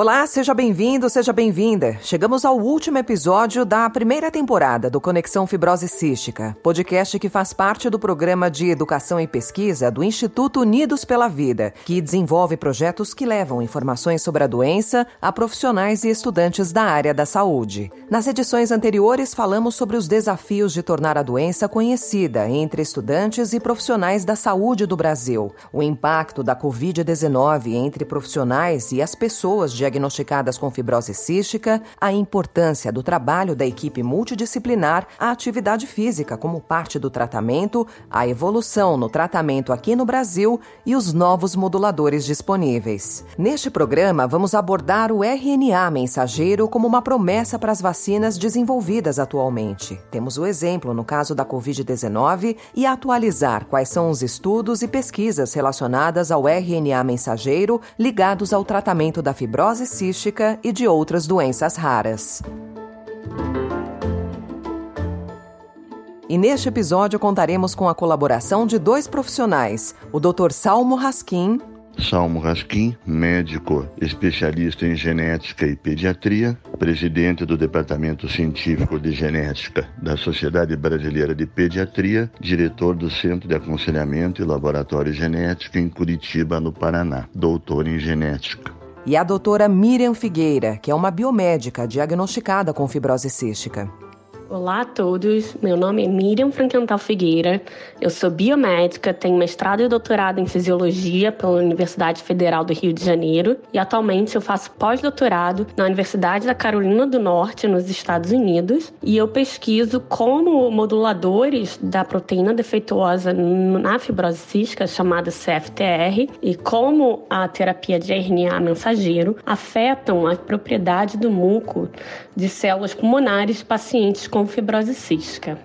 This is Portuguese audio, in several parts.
Olá, seja bem-vindo, seja bem-vinda. Chegamos ao último episódio da primeira temporada do Conexão Fibrose Cística, podcast que faz parte do programa de educação e pesquisa do Instituto Unidos pela Vida, que desenvolve projetos que levam informações sobre a doença a profissionais e estudantes da área da saúde. Nas edições anteriores, falamos sobre os desafios de tornar a doença conhecida entre estudantes e profissionais da saúde do Brasil, o impacto da Covid-19 entre profissionais e as pessoas diagnosticadas com fibrose cística, a importância do trabalho da equipe multidisciplinar, a atividade física como parte do tratamento, a evolução no tratamento aqui no Brasil e os novos moduladores disponíveis. Neste programa, vamos abordar o RNA mensageiro como uma promessa para as vacinas desenvolvidas atualmente. Temos o exemplo no caso da Covid-19 e atualizar quais são os estudos e pesquisas relacionadas ao RNA mensageiro ligados ao tratamento da fibrose fibrose cística e de outras doenças raras. E neste episódio contaremos com a colaboração de dois profissionais, o Dr. Salmo Raskin. Salmo Raskin, médico especialista em genética e pediatria, presidente do Departamento Científico de Genética da Sociedade Brasileira de Pediatria, diretor do Centro de Aconselhamento e Laboratório Genético em Curitiba, no Paraná, doutor em genética e a doutora Miriam Figueira, que é uma biomédica diagnosticada com fibrose cística. Olá a todos, meu nome é Miriam Frankenthal Figueira, eu sou biomédica, tenho mestrado e doutorado em fisiologia pela Universidade Federal do Rio de Janeiro e atualmente eu faço pós-doutorado na Universidade da Carolina do Norte, nos Estados Unidos, e eu pesquiso como moduladores da proteína defeituosa na fibrose cística, chamada CFTR, e como a terapia de RNA mensageiro afetam a propriedade do muco de células pulmonares pacientes com fibrose cística.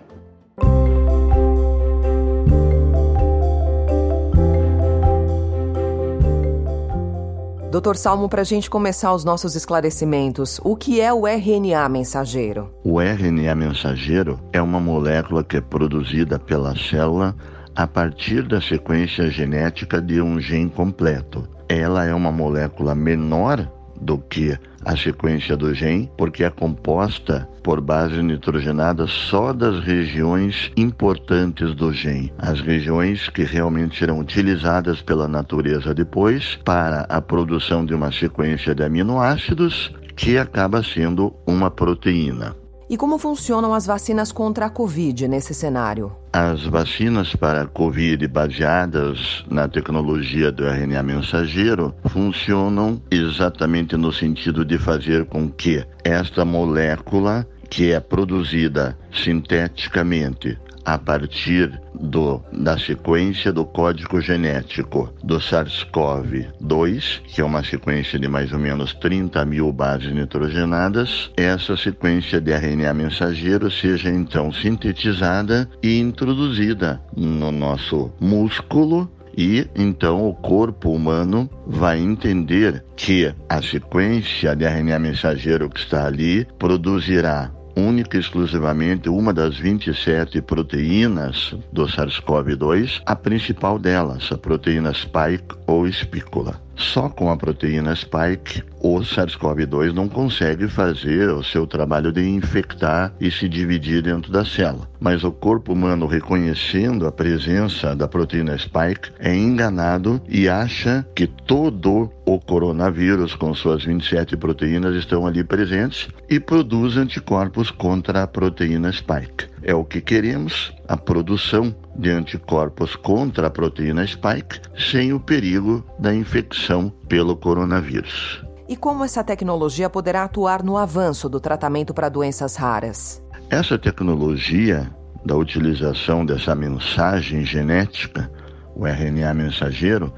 Doutor Salmo, para a gente começar os nossos esclarecimentos, o que é o RNA mensageiro? O RNA mensageiro é uma molécula que é produzida pela célula a partir da sequência genética de um gene completo. Ela é uma molécula menor do que a sequência do gene, porque é composta por base nitrogenada só das regiões importantes do gene, as regiões que realmente serão utilizadas pela natureza depois para a produção de uma sequência de aminoácidos que acaba sendo uma proteína. E como funcionam as vacinas contra a Covid nesse cenário? As vacinas para a Covid baseadas na tecnologia do RNA mensageiro funcionam exatamente no sentido de fazer com que esta molécula que é produzida sinteticamente a partir do, da sequência do código genético do SARS-CoV-2, que é uma sequência de mais ou menos 30 mil bases nitrogenadas, essa sequência de RNA mensageiro seja então sintetizada e introduzida no nosso músculo e então o corpo humano vai entender que a sequência de RNA mensageiro que está ali produzirá única e exclusivamente uma das 27 proteínas do SARS-CoV-2, a principal delas, a proteína spike ou espícula. Só com a proteína spike, o SARS-CoV-2 não consegue fazer o seu trabalho de infectar e se dividir dentro da célula. Mas o corpo humano, reconhecendo a presença da proteína spike, é enganado e acha que todo o coronavírus, com suas 27 proteínas, estão ali presentes e produz anticorpos contra a proteína spike. É o que queremos, a produção de anticorpos contra a proteína spike sem o perigo da infecção pelo coronavírus. E como essa tecnologia poderá atuar no avanço do tratamento para doenças raras? Essa tecnologia da utilização dessa mensagem genética, o RNA mensageiro,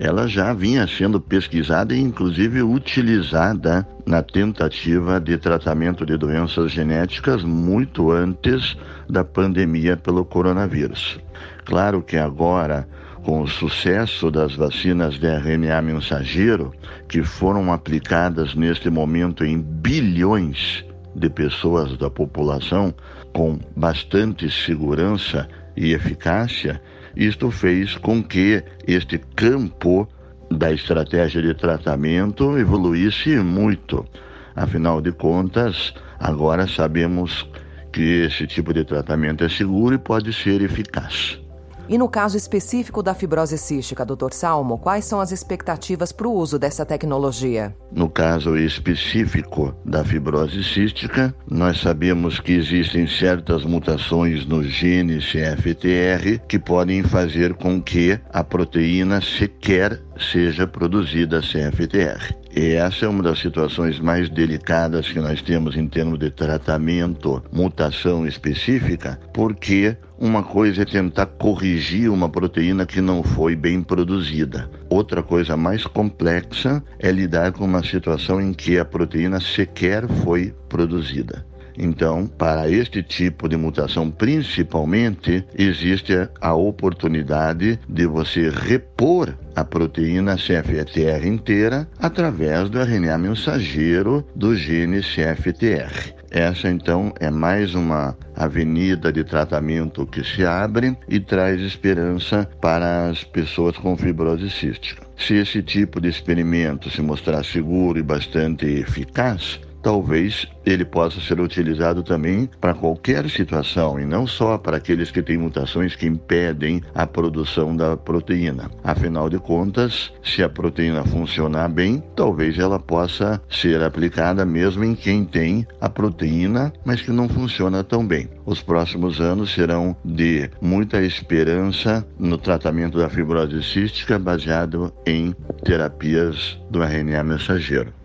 ela já vinha sendo pesquisada e inclusive utilizada na tentativa de tratamento de doenças genéticas muito antes da pandemia pelo coronavírus. Claro que agora, com o sucesso das vacinas de RNA mensageiro, que foram aplicadas neste momento em bilhões de pessoas da população, com bastante segurança e eficácia, isto fez com que este campo da estratégia de tratamento evoluísse muito. Afinal de contas, agora sabemos que esse tipo de tratamento é seguro e pode ser eficaz. E no caso específico da fibrose cística, Dr. Salmo, quais são as expectativas para o uso dessa tecnologia? No caso específico da fibrose cística, nós sabemos que existem certas mutações no gene CFTR que podem fazer com que a proteína sequer seja produzida CFTR. E essa é uma das situações mais delicadas que nós temos em termos de tratamento, mutação específica, porque uma coisa é tentar corrigir uma proteína que não foi bem produzida. Outra coisa mais complexa é lidar com uma situação em que a proteína sequer foi produzida. Então, para este tipo de mutação, principalmente, existe a oportunidade de você repor a proteína CFTR inteira através do RNA mensageiro do gene CFTR. Essa então é mais uma avenida de tratamento que se abre e traz esperança para as pessoas com fibrose cística. Se esse tipo de experimento se mostrar seguro e bastante eficaz, talvez ele possa ser utilizado também para qualquer situação e não só para aqueles que têm mutações que impedem a produção da proteína. Afinal de contas, se a proteína funcionar bem, talvez ela possa ser aplicada mesmo em quem tem a proteína, mas que não funciona tão bem. Os próximos anos serão de muita esperança no tratamento da fibrose cística baseado em terapias do RNA mensageiro.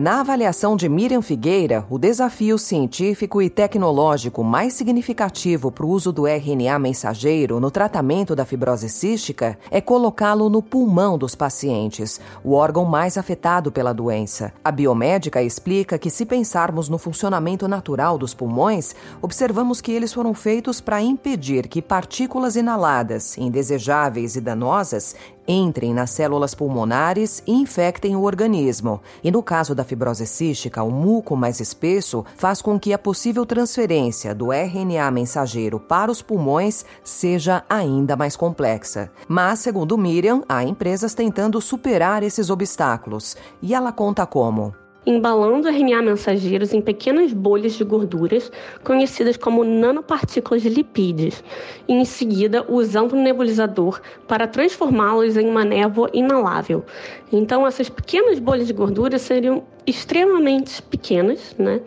Na avaliação de Miriam Figueira, o desafio científico e tecnológico mais significativo para o uso do RNA mensageiro no tratamento da fibrose cística é colocá-lo no pulmão dos pacientes, o órgão mais afetado pela doença. A biomédica explica que, se pensarmos no funcionamento natural dos pulmões, observamos que eles foram feitos para impedir que partículas inaladas, indesejáveis e danosas, entrem nas células pulmonares e infectem o organismo. E no caso da fibrose cística, o muco mais espesso faz com que a possível transferência do RNA mensageiro para os pulmões seja ainda mais complexa. Mas, segundo Miriam, há empresas tentando superar esses obstáculos. E ela conta como embalando RNA mensageiros em pequenas bolhas de gorduras, conhecidas como nanopartículas de lipídios, e em seguida usando um nebulizador para transformá-los em uma névoa inalável. Então, essas pequenas bolhas de gordura seriam extremamente pequenas né,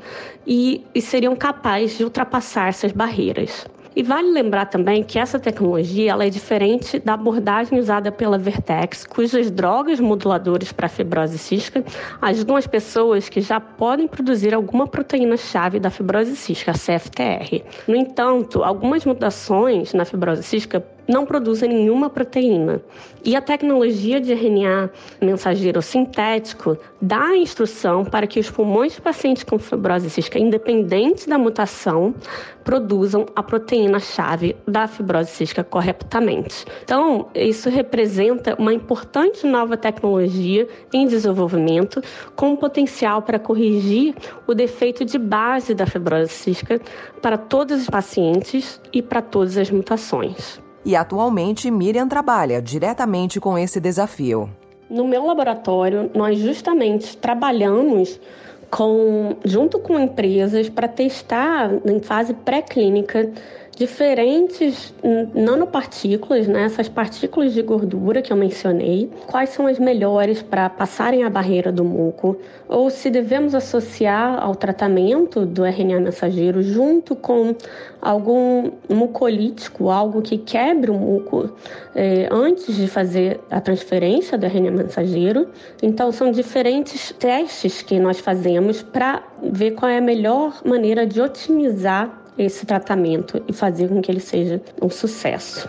e, e seriam capazes de ultrapassar essas barreiras. E vale lembrar também que essa tecnologia ela é diferente da abordagem usada pela Vertex, cujas drogas moduladoras para fibrose cística ajudam as pessoas que já podem produzir alguma proteína-chave da fibrose cística, a CFTR. No entanto, algumas mutações na fibrose cística não produzem nenhuma proteína. E a tecnologia de RNA mensageiro sintético dá a instrução para que os pulmões de pacientes com fibrose cística, independente da mutação, produzam a proteína-chave da fibrose cística corretamente. Então, isso representa uma importante nova tecnologia em desenvolvimento com potencial para corrigir o defeito de base da fibrose cística para todos os pacientes e para todas as mutações. E atualmente Miriam trabalha diretamente com esse desafio. No meu laboratório, nós justamente trabalhamos com, junto com empresas para testar em fase pré-clínica diferentes nanopartículas, né, essas partículas de gordura que eu mencionei, quais são as melhores para passarem a barreira do muco, ou se devemos associar ao tratamento do RNA mensageiro junto com algum mucolítico, algo que quebre o muco eh, antes de fazer a transferência do RNA mensageiro. Então, são diferentes testes que nós fazemos para ver qual é a melhor maneira de otimizar esse tratamento e fazer com que ele seja um sucesso.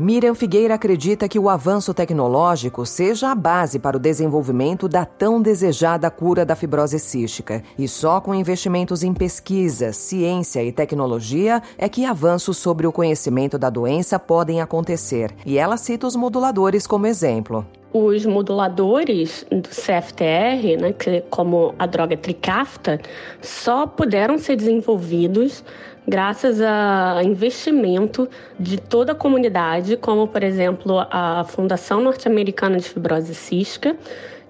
Miriam Figueira acredita que o avanço tecnológico seja a base para o desenvolvimento da tão desejada cura da fibrose cística. E só com investimentos em pesquisa, ciência e tecnologia é que avanços sobre o conhecimento da doença podem acontecer. E ela cita os moduladores como exemplo. Os moduladores do CFTR, né, que, como a droga Trikafta, só puderam ser desenvolvidos graças a investimento de toda a comunidade, como, por exemplo, a Fundação Norte-Americana de Fibrose Cística,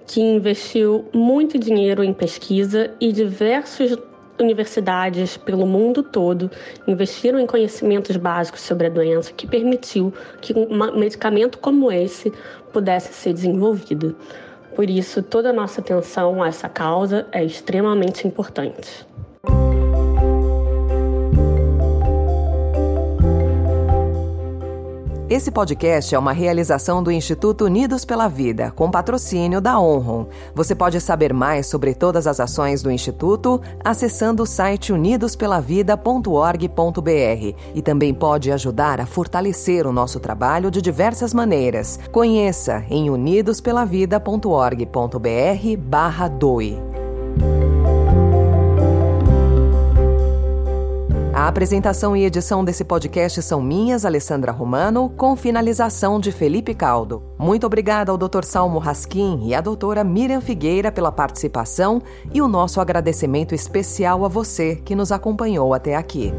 que investiu muito dinheiro em pesquisa e diversos universidades pelo mundo todo investiram em conhecimentos básicos sobre a doença, que permitiu que um medicamento como esse pudesse ser desenvolvido. Por isso, toda a nossa atenção a essa causa é extremamente importante. Esse podcast é uma realização do Instituto Unidos pela Vida, com patrocínio da Onron. Você pode saber mais sobre todas as ações do Instituto acessando o site unidospelavida.org.br e também pode ajudar a fortalecer o nosso trabalho de diversas maneiras. Conheça em unidospelavida.org.br/doe. A apresentação e edição desse podcast são minhas, Alessandra Romano, com finalização de Felipe Caldo. Muito obrigada ao Dr. Salmo Raskin e à doutora Miriam Figueira pela participação e o nosso agradecimento especial a você que nos acompanhou até aqui.